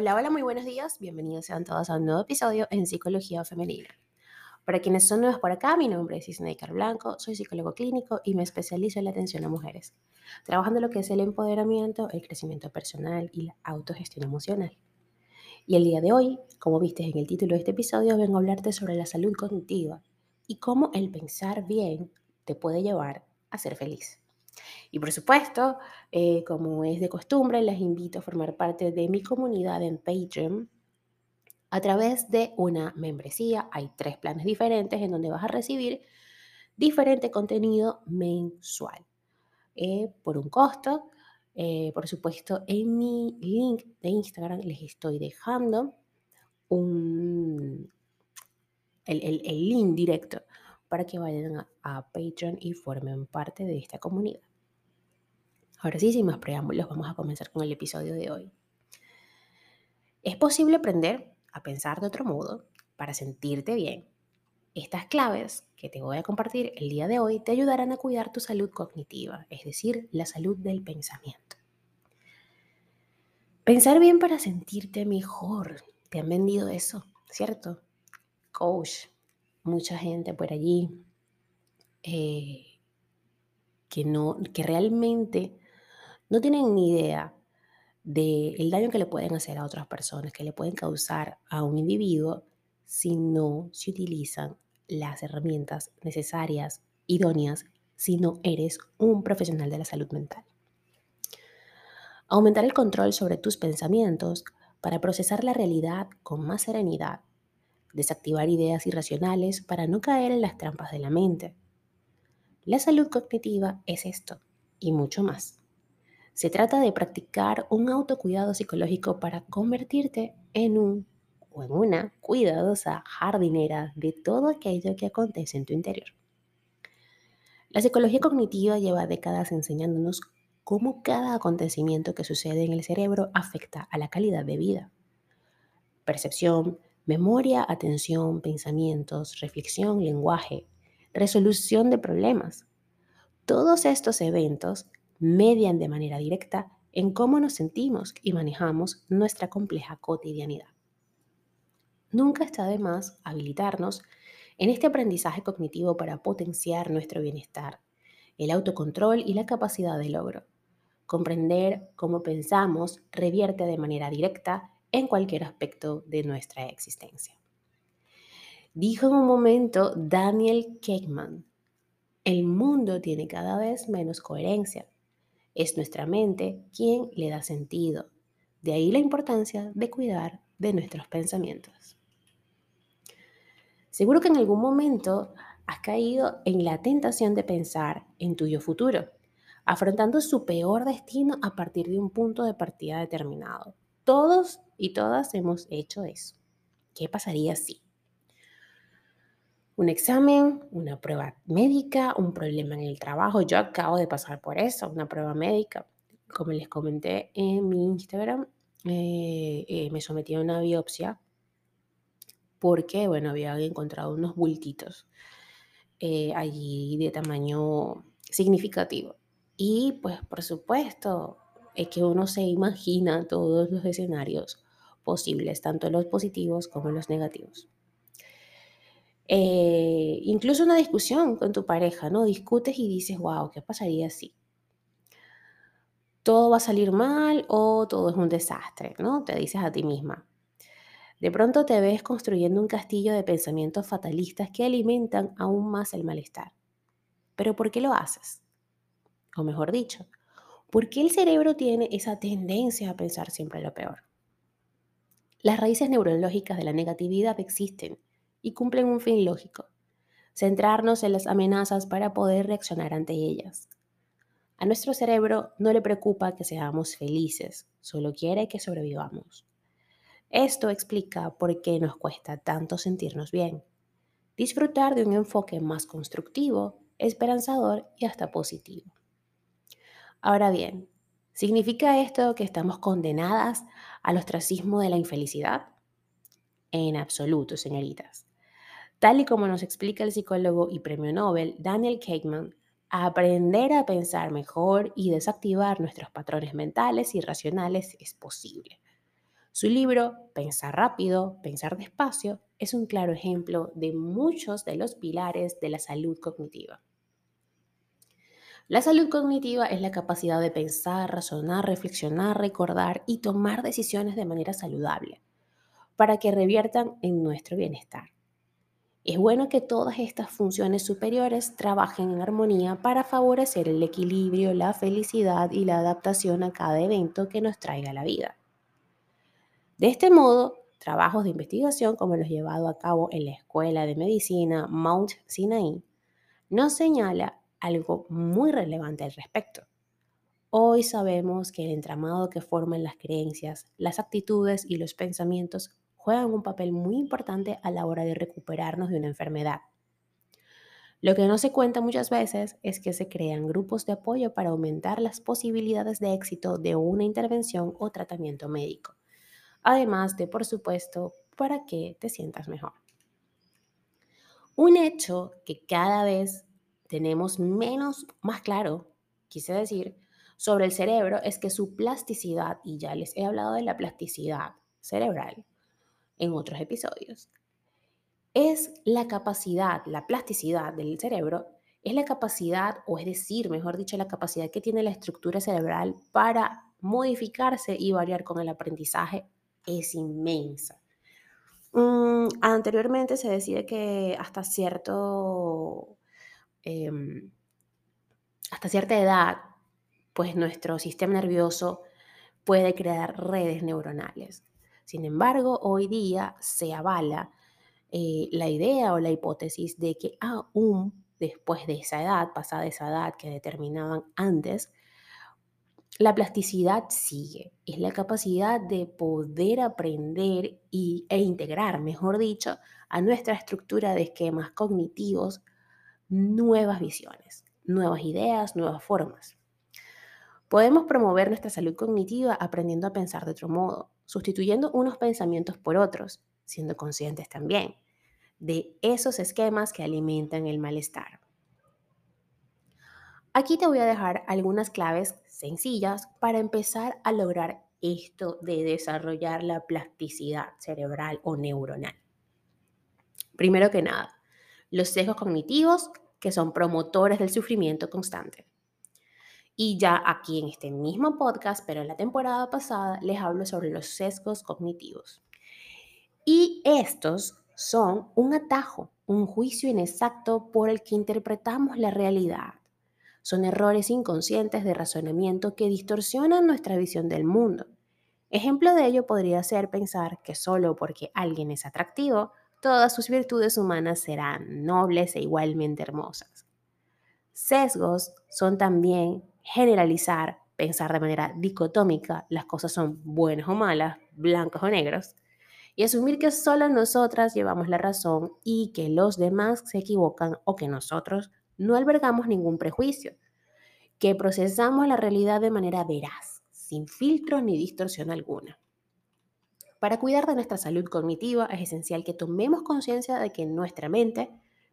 Hola, hola, muy buenos días. Bienvenidos sean todos a un nuevo episodio en Psicología Femenina. Para quienes son nuevos por acá, mi nombre es Isneikar Blanco, soy psicólogo clínico y me especializo en la atención a mujeres, trabajando lo que es el empoderamiento, el crecimiento personal y la autogestión emocional. Y el día de hoy, como viste en el título de este episodio, vengo a hablarte sobre la salud cognitiva y cómo el pensar bien te puede llevar a ser feliz. Y por supuesto, eh, como es de costumbre, les invito a formar parte de mi comunidad en Patreon a través de una membresía. Hay tres planes diferentes en donde vas a recibir diferente contenido mensual eh, por un costo. Eh, por supuesto, en mi link de Instagram les estoy dejando un, el, el, link directo para que vayan a Patreon y formen parte de esta comunidad. Ahora sí, sin más preámbulos, vamos a comenzar con el episodio de hoy. Es posible aprender a pensar de otro modo para sentirte bien. Estas claves que te voy a compartir el día de hoy te ayudarán a cuidar tu salud cognitiva, es decir, la salud del pensamiento. Pensar bien para sentirte mejor. Te han vendido eso, ¿cierto? Coach, mucha gente por allí eh, que, no, que realmente no tienen ni idea del daño que le pueden hacer a otras personas, que le pueden causar a un individuo si no se utilizan las herramientas necesarias, idóneas, si no eres un profesional de la salud mental. Aumentar el control sobre tus pensamientos para procesar la realidad con más serenidad. Desactivar ideas irracionales para no caer en las trampas de la mente. La salud cognitiva es esto y mucho más. Se trata de practicar un autocuidado psicológico para convertirte en un o en una cuidadosa jardinera de todo aquello que acontece en tu interior. La psicología cognitiva lleva décadas enseñándonos cómo cada acontecimiento que sucede en el cerebro afecta a la calidad de vida. Percepción, memoria, atención, pensamientos, reflexión, lenguaje, resolución de problemas. Todos estos eventos median de manera directa en cómo nos sentimos y manejamos nuestra compleja cotidianidad. Nunca está de más habilitarnos en este aprendizaje cognitivo para potenciar nuestro bienestar, el autocontrol y la capacidad de logro. Comprender cómo pensamos revierte de manera directa en cualquier aspecto de nuestra existencia. Dijo en un momento Daniel Kahneman, el mundo tiene cada vez menos coherencia es nuestra mente quien le da sentido. De ahí la importancia de cuidar de nuestros pensamientos. Seguro que en algún momento has caído en la tentación de pensar en tu yo futuro, afrontando su peor destino a partir de un punto de partida determinado. Todos y todas hemos hecho eso. ¿Qué pasaría si? Un examen, una prueba médica, un problema en el trabajo. Yo acabo de pasar por eso, una prueba médica. Como les comenté en mi Instagram, eh, eh, me sometí a una biopsia porque, bueno, había encontrado unos bultitos eh, allí de tamaño significativo. Y pues, por supuesto, es que uno se imagina todos los escenarios posibles, tanto los positivos como los negativos. Eh, incluso una discusión con tu pareja, ¿no? Discutes y dices, wow, ¿qué pasaría si? Todo va a salir mal o todo es un desastre, ¿no? Te dices a ti misma. De pronto te ves construyendo un castillo de pensamientos fatalistas que alimentan aún más el malestar. Pero ¿por qué lo haces? O mejor dicho, ¿por qué el cerebro tiene esa tendencia a pensar siempre lo peor? Las raíces neurológicas de la negatividad existen y cumplen un fin lógico, centrarnos en las amenazas para poder reaccionar ante ellas. A nuestro cerebro no le preocupa que seamos felices, solo quiere que sobrevivamos. Esto explica por qué nos cuesta tanto sentirnos bien. Disfrutar de un enfoque más constructivo, esperanzador y hasta positivo. Ahora bien, ¿significa esto que estamos condenadas al ostracismo de la infelicidad? En absoluto, señoritas. Tal y como nos explica el psicólogo y premio Nobel Daniel Kahneman, aprender a pensar mejor y desactivar nuestros patrones mentales y racionales es posible. Su libro, Pensar rápido, pensar despacio, es un claro ejemplo de muchos de los pilares de la salud cognitiva. La salud cognitiva es la capacidad de pensar, razonar, reflexionar, recordar y tomar decisiones de manera saludable para que reviertan en nuestro bienestar. Es bueno que todas estas funciones superiores trabajen en armonía para favorecer el equilibrio, la felicidad y la adaptación a cada evento que nos traiga la vida. De este modo, trabajos de investigación como los llevados a cabo en la Escuela de Medicina Mount Sinai nos señala algo muy relevante al respecto. Hoy sabemos que el entramado que forman las creencias, las actitudes y los pensamientos juegan un papel muy importante a la hora de recuperarnos de una enfermedad. Lo que no se cuenta muchas veces es que se crean grupos de apoyo para aumentar las posibilidades de éxito de una intervención o tratamiento médico además de, por supuesto, para que te sientas mejor. Un hecho que cada vez tenemos menos, más claro, quise decir, sobre el cerebro es que su plasticidad, y ya les he hablado de la plasticidad cerebral en otros episodios, es la capacidad, la plasticidad del cerebro, es la capacidad, o es decir, mejor dicho, la capacidad que tiene la estructura cerebral para modificarse y variar con el aprendizaje es inmensa. Mm, anteriormente se decía que hasta cierto, em, hasta cierta edad, pues nuestro sistema nervioso puede crear redes neuronales. Sin embargo, hoy día se avala eh, la idea o la hipótesis de que aún después de esa edad, pasada esa edad que determinaban antes, la plasticidad sigue, es la capacidad de poder aprender y, e integrar, mejor dicho, a nuestra estructura de esquemas cognitivos nuevas visiones, nuevas ideas, nuevas formas. Podemos promover nuestra salud cognitiva aprendiendo a pensar de otro modo, sustituyendo unos pensamientos por otros, siendo conscientes también de esos esquemas que alimentan el malestar. Aquí te voy a dejar algunas claves sencillas para empezar a lograr esto de desarrollar la plasticidad cerebral o neuronal. Primero que nada, los sesgos cognitivos que son promotores del sufrimiento constante. Y ya aquí en este mismo podcast, pero en la temporada pasada, les hablo sobre los sesgos cognitivos. Y estos son un atajo, un juicio inexacto por el que interpretamos la realidad son errores inconscientes de razonamiento que distorsionan nuestra visión del mundo. Ejemplo de ello podría ser pensar que solo porque alguien es atractivo, todas sus virtudes humanas serán nobles e igualmente hermosas. Sesgos son también generalizar, pensar de manera dicotómica, las cosas son buenas o malas, blancos o negros, y asumir que solo nosotras llevamos la razón y que los demás se equivocan o que nosotros no albergamos ningún prejuicio, que procesamos la realidad de manera veraz, sin filtros ni distorsión alguna. Para cuidar de nuestra salud cognitiva es esencial que tomemos conciencia de que nuestra mente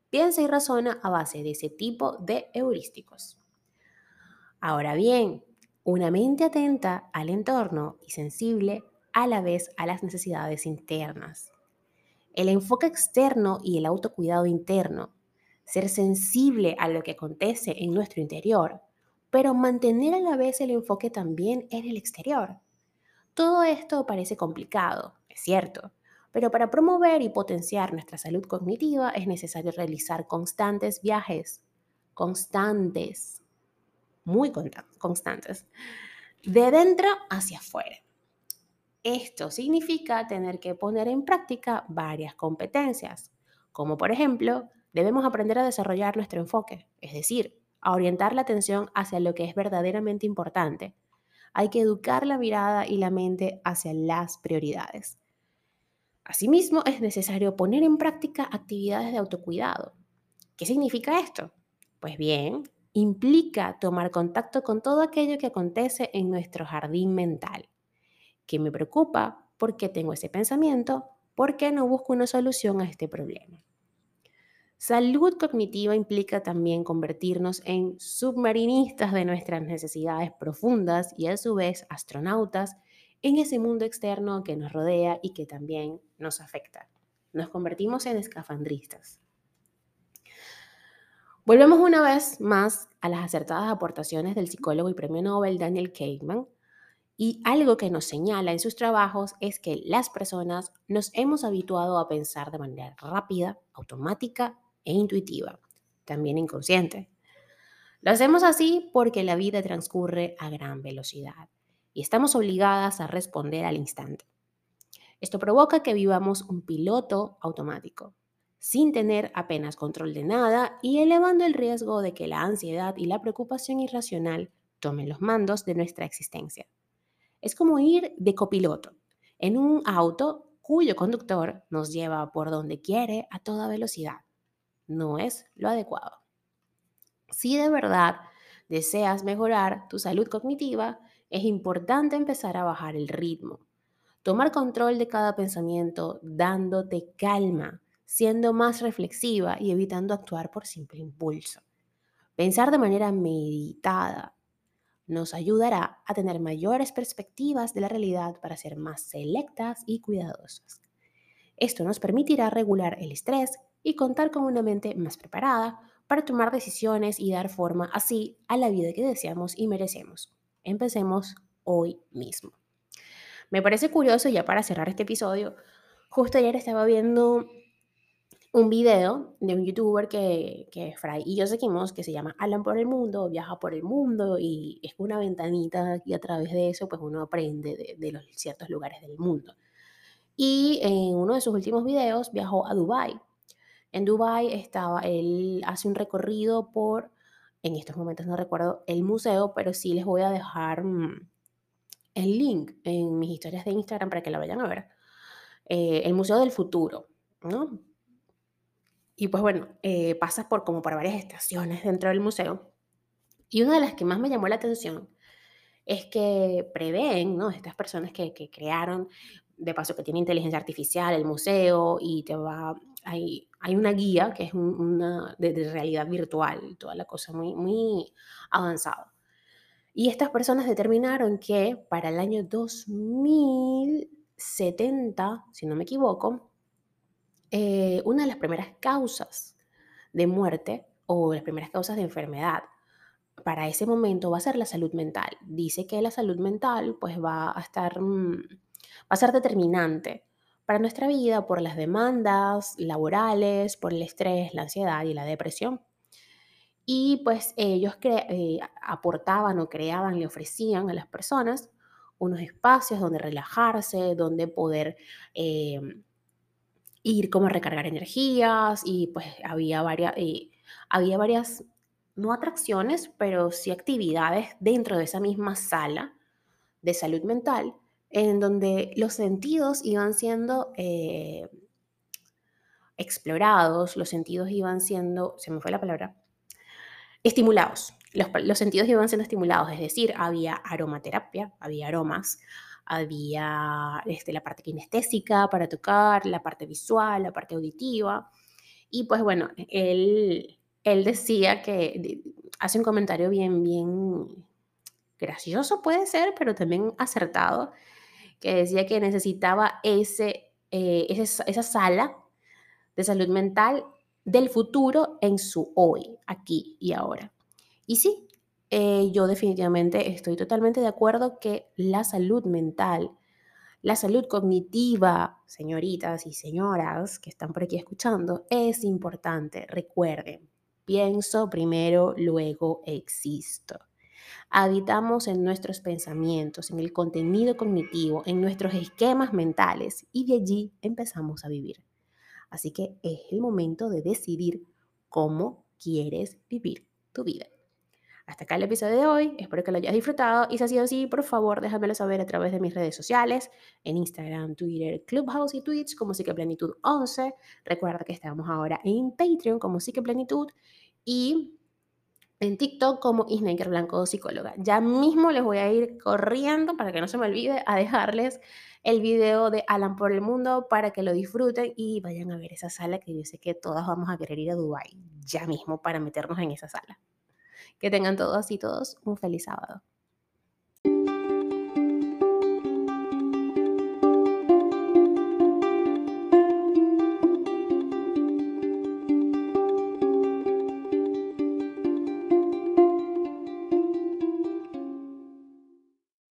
piensa y razona a base de ese tipo de heurísticos. Ahora bien, una mente atenta al entorno y sensible a la vez a las necesidades internas. El enfoque externo y el autocuidado interno ser sensible a lo que acontece en nuestro interior, pero mantener a la vez el enfoque también en el exterior. Todo esto parece complicado, es cierto, pero para promover y potenciar nuestra salud cognitiva es necesario realizar constantes viajes, constantes, muy constantes, de dentro hacia afuera. Esto significa tener que poner en práctica varias competencias, como por ejemplo Debemos aprender a desarrollar nuestro enfoque, es decir, a orientar la atención hacia lo que es verdaderamente importante. Hay que educar la mirada y la mente hacia las prioridades. Asimismo, es necesario poner en práctica actividades de autocuidado. ¿Qué significa esto? Pues bien, implica tomar contacto con todo aquello que acontece en nuestro jardín mental. ¿Qué me preocupa? ¿Por qué tengo ese pensamiento? ¿Por qué no busco una solución a este problema? Salud cognitiva implica también convertirnos en submarinistas de nuestras necesidades profundas y a su vez astronautas en ese mundo externo que nos rodea y que también nos afecta. Nos convertimos en escafandristas. Volvemos una vez más a las acertadas aportaciones del psicólogo y premio Nobel Daniel Kahneman, y algo que nos señala en sus trabajos es que las personas nos hemos habituado a pensar de manera rápida, automática e intuitiva, también inconsciente. Lo hacemos así porque la vida transcurre a gran velocidad y estamos obligadas a responder al instante. Esto provoca que vivamos un piloto automático, sin tener apenas control de nada y elevando el riesgo de que la ansiedad y la preocupación irracional tomen los mandos de nuestra existencia. Es como ir de copiloto en un auto cuyo conductor nos lleva por donde quiere a toda velocidad. No es lo adecuado. Si de verdad deseas mejorar tu salud cognitiva, es importante empezar a bajar el ritmo. Tomar control de cada pensamiento dándote calma, siendo más reflexiva y evitando actuar por simple impulso. Pensar de manera meditada, nos ayudará a tener mayores perspectivas de la realidad para ser más selectas y cuidadosas. Esto nos permitirá regular el estrés y contar con una mente más preparada para tomar decisiones y dar forma así a la vida que deseamos y merecemos. Empecemos hoy mismo. Me parece curioso, ya para cerrar este episodio, justo ayer estaba viendo un video de un youtuber que, que Fray y yo seguimos, que se llama Alan por el Mundo, viaja por el mundo y es una ventanita y a través de eso pues uno aprende de, los ciertos lugares del mundo. Y en uno de sus últimos videos viajó a Dubai. En Dubai estaba, él hace un recorrido por, en estos momentos no recuerdo el museo, pero sí les voy a dejar mm, el link en mis historias de Instagram para que la vayan a ver. Eh, el Museo del Futuro, ¿no? Y pues bueno, eh, pasas por como por varias estaciones dentro del museo. Y una de las que más me llamó la atención es que prevén, ¿no? Estas personas que, que crearon, de paso que tiene inteligencia artificial, el museo, y te va, hay, hay una guía que es una de, de, realidad virtual, toda la cosa muy, muy avanzada. Y estas personas determinaron que para el año 2070, si no me equivoco, eh, una de las primeras causas de muerte o las primeras causas de enfermedad para ese momento va a ser la salud mental. Dice que la salud mental pues va a estar, mm, va a ser determinante para nuestra vida por las demandas laborales, por el estrés, la ansiedad y la depresión. Y pues ellos eh, aportaban o creaban, le ofrecían a las personas unos espacios donde relajarse, donde poder eh, ir como a recargar energías y pues había varias, eh, había varias, no atracciones, pero sí actividades dentro de esa misma sala de salud mental en donde los sentidos iban siendo eh, explorados, los sentidos iban siendo, se me fue la palabra, estimulados. Los, los, sentidos iban siendo estimulados, es decir, había aromaterapia, había aromas, había este, la parte kinestésica para tocar, la parte visual, la parte auditiva. Y pues bueno, él, él decía que hace un comentario bien, bien gracioso puede ser, pero también acertado, que decía que necesitaba ese, eh, esa sala de salud mental del futuro en su hoy, aquí y ahora. Y sí, eh, yo definitivamente estoy totalmente de acuerdo que la salud mental, la salud cognitiva, señoritas y señoras que están por aquí escuchando, es importante. Recuerden, pienso primero, luego existo. Habitamos en nuestros pensamientos, en el contenido cognitivo, en nuestros esquemas mentales y de allí empezamos a vivir. Así que es el momento de decidir cómo quieres vivir tu vida. Hasta acá el episodio de hoy, espero que lo hayas disfrutado y si ha sido así, por favor déjamelo saber a través de mis redes sociales, en Instagram, Twitter, Clubhouse y Twitch como Psiqueplenitud 11. Recuerda que estamos ahora en Patreon como Psiqueplenitud y en TikTok como Isnaker Blanco Psicóloga. Ya mismo les voy a ir corriendo para que no se me olvide a dejarles el video de Alan por el Mundo para que lo disfruten y vayan a ver esa sala que yo sé que todas vamos a querer ir a Dubai ya mismo para meternos en esa sala. Que tengan todos y todos un feliz sábado.